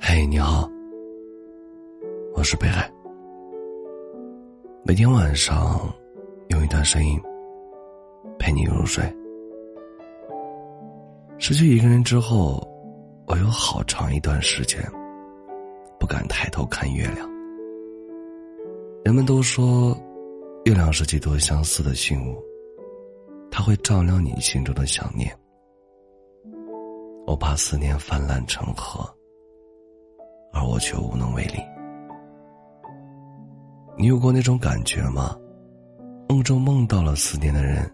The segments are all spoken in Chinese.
嘿，你好，我是北海。每天晚上用一段声音陪你入睡。失去一个人之后，我有好长一段时间不敢抬头看月亮。人们都说，月亮是几多相似的信物，它会照亮你心中的想念。我怕思念泛滥成河，而我却无能为力。你有过那种感觉吗？梦中梦到了思念的人，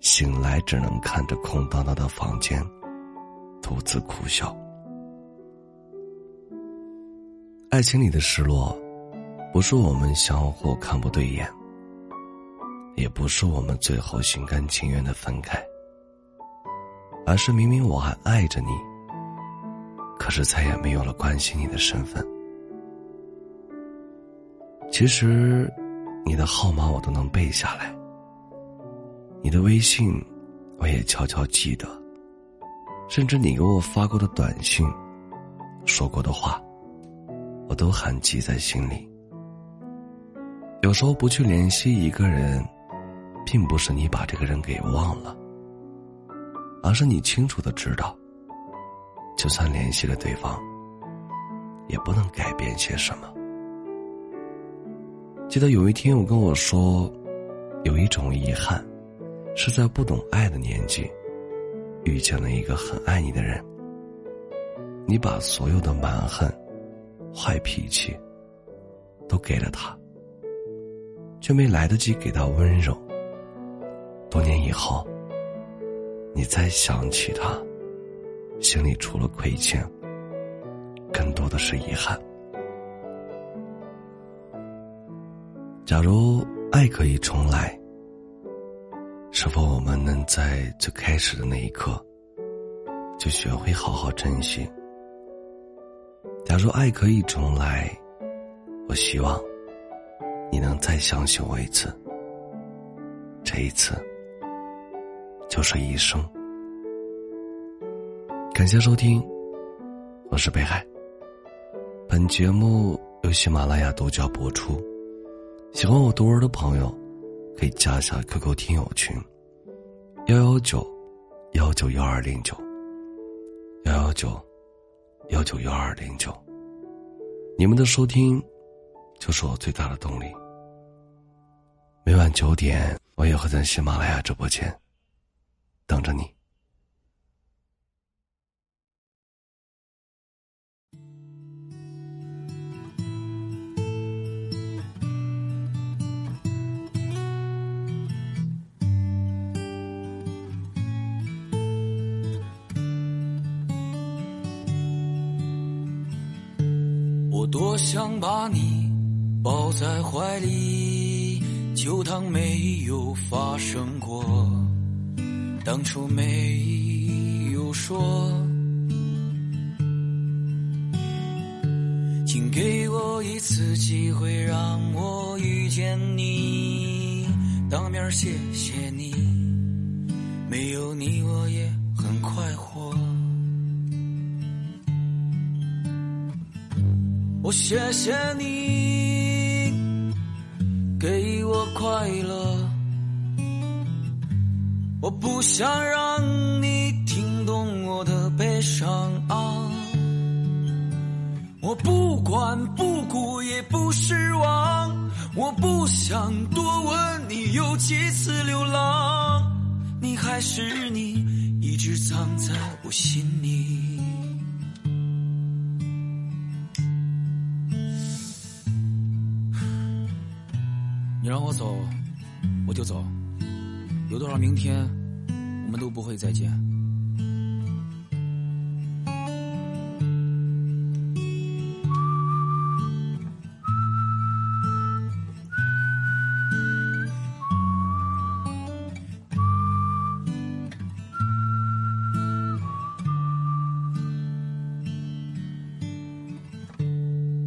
醒来只能看着空荡荡的房间，独自苦笑。爱情里的失落，不是我们相互看不对眼，也不是我们最后心甘情愿的分开，而是明明我还爱着你，可是再也没有了关心你的身份。其实，你的号码我都能背下来，你的微信我也悄悄记得，甚至你给我发过的短信、说过的话，我都还记在心里。有时候不去联系一个人，并不是你把这个人给忘了，而是你清楚的知道，就算联系了对方，也不能改变些什么。记得有一天，我跟我说，有一种遗憾，是在不懂爱的年纪，遇见了一个很爱你的人。你把所有的蛮横、坏脾气都给了他，却没来得及给他温柔。多年以后，你再想起他，心里除了亏欠，更多的是遗憾。假如爱可以重来，是否我们能在最开始的那一刻就学会好好珍惜？假如爱可以重来，我希望你能再相信我一次，这一次就是一生。感谢收听，我是北海。本节目由喜马拉雅独家播出。喜欢我读文的朋友，可以加一下 QQ 听友群：幺幺九幺九幺二零九幺幺九幺九幺二零九。你们的收听就是我最大的动力。每晚九点，我也会在喜马拉雅直播间等着你。我多想把你抱在怀里，就当没有发生过，当初没有说，请给我一次机会，让我遇见你，当面谢谢你，没有你我也很快活。我谢谢你给我快乐，我不想让你听懂我的悲伤啊！我不管不顾也不失望，我不想多问你有几次流浪，你还是你，一直藏在我心里。让我走，我就走。有多少明天，我们都不会再见。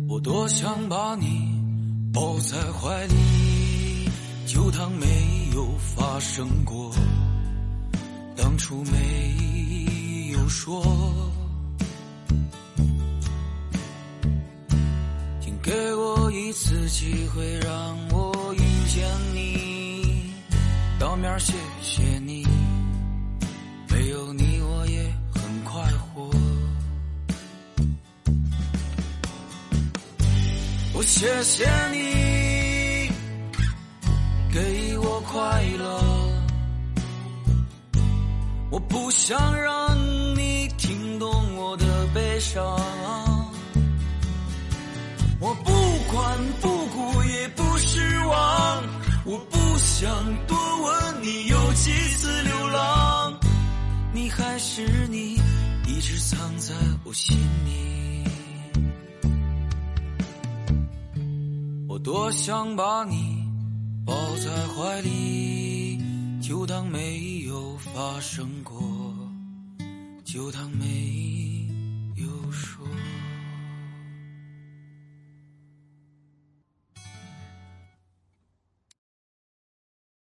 我多想把你抱在怀里。就当没有发生过当初没有说。请给我一次机会让我遇见你当面谢谢你没有你我也很快活。我谢谢你。给我快乐，我不想让你听懂我的悲伤。我不管不顾也不失望，我不想多问你有几次流浪，你还是你，一直藏在我心里。我多想把你在怀里，就当没有发生过，就当没。